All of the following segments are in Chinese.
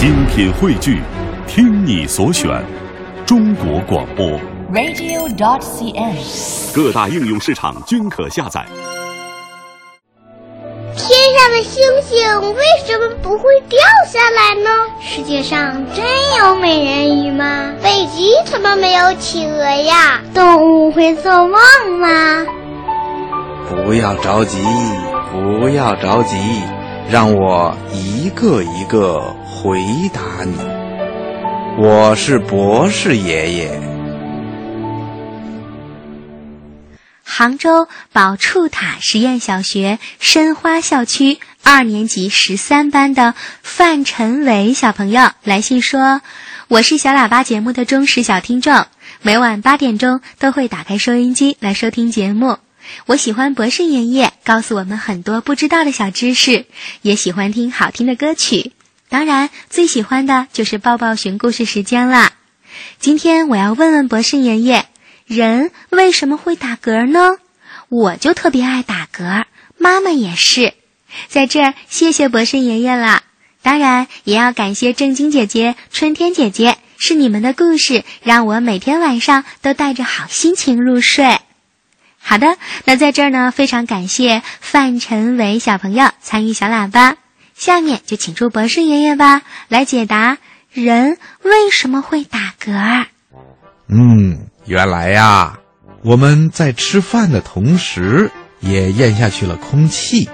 精品汇聚，听你所选，中国广播。radio.dot.cn，。各大应用市场均可下载。天上的星星为什么不会掉下来呢？世界上真有美人鱼吗？北极怎么没有企鹅呀？动物会做梦吗？不要着急，不要着急，让我一个一个回答你。我是博士爷爷。杭州宝触塔实验小学申花校区二年级十三班的范晨伟小朋友来信说：“我是小喇叭节目的忠实小听众，每晚八点钟都会打开收音机来收听节目。我喜欢博士爷爷告诉我们很多不知道的小知识，也喜欢听好听的歌曲。当然，最喜欢的就是抱抱熊故事时间啦。今天我要问问博士爷爷。”人为什么会打嗝呢？我就特别爱打嗝，妈妈也是。在这儿，谢谢博士爷爷了。当然，也要感谢正晶姐姐、春天姐姐，是你们的故事让我每天晚上都带着好心情入睡。好的，那在这儿呢，非常感谢范晨伟小朋友参与小喇叭。下面就请出博士爷爷吧，来解答人为什么会打嗝。嗯。原来呀，我们在吃饭的同时也咽下去了空气，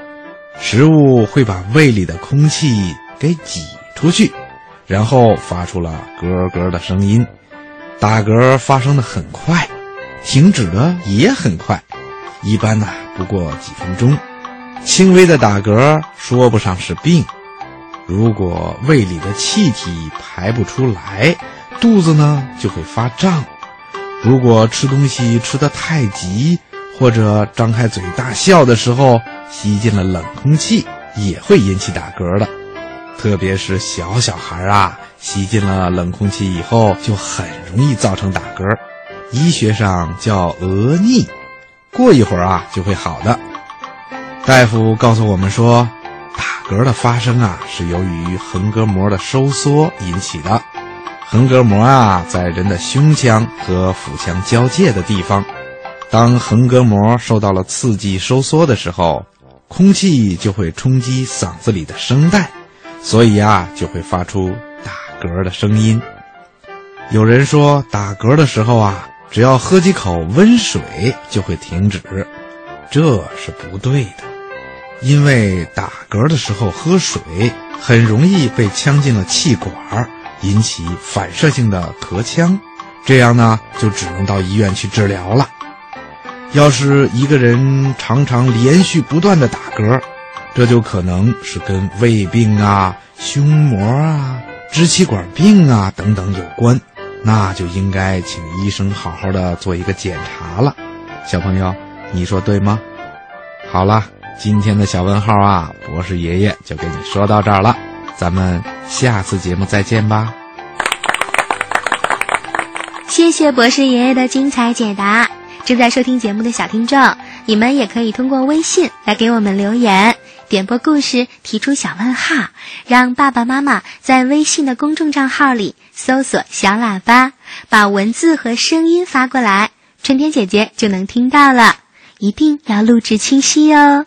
食物会把胃里的空气给挤出去，然后发出了咯咯的声音。打嗝发生的很快，停止的也很快，一般呢不过几分钟。轻微的打嗝说不上是病，如果胃里的气体排不出来，肚子呢就会发胀。如果吃东西吃得太急，或者张开嘴大笑的时候吸进了冷空气，也会引起打嗝的。特别是小小孩啊，吸进了冷空气以后，就很容易造成打嗝，医学上叫额逆。过一会儿啊，就会好的。大夫告诉我们说，打嗝的发生啊，是由于横膈膜的收缩引起的。横膈膜啊，在人的胸腔和腹腔交界的地方。当横膈膜受到了刺激收缩的时候，空气就会冲击嗓子里的声带，所以啊，就会发出打嗝的声音。有人说，打嗝的时候啊，只要喝几口温水就会停止，这是不对的，因为打嗝的时候喝水很容易被呛进了气管。引起反射性的咳腔，这样呢就只能到医院去治疗了。要是一个人常常连续不断的打嗝，这就可能是跟胃病啊、胸膜啊、支气管病啊等等有关，那就应该请医生好好的做一个检查了。小朋友，你说对吗？好了，今天的小问号啊，博士爷爷就给你说到这儿了。咱们下次节目再见吧。谢谢博士爷爷的精彩解答。正在收听节目的小听众，你们也可以通过微信来给我们留言，点播故事，提出小问号，让爸爸妈妈在微信的公众账号里搜索“小喇叭”，把文字和声音发过来，春天姐姐就能听到了。一定要录制清晰哦。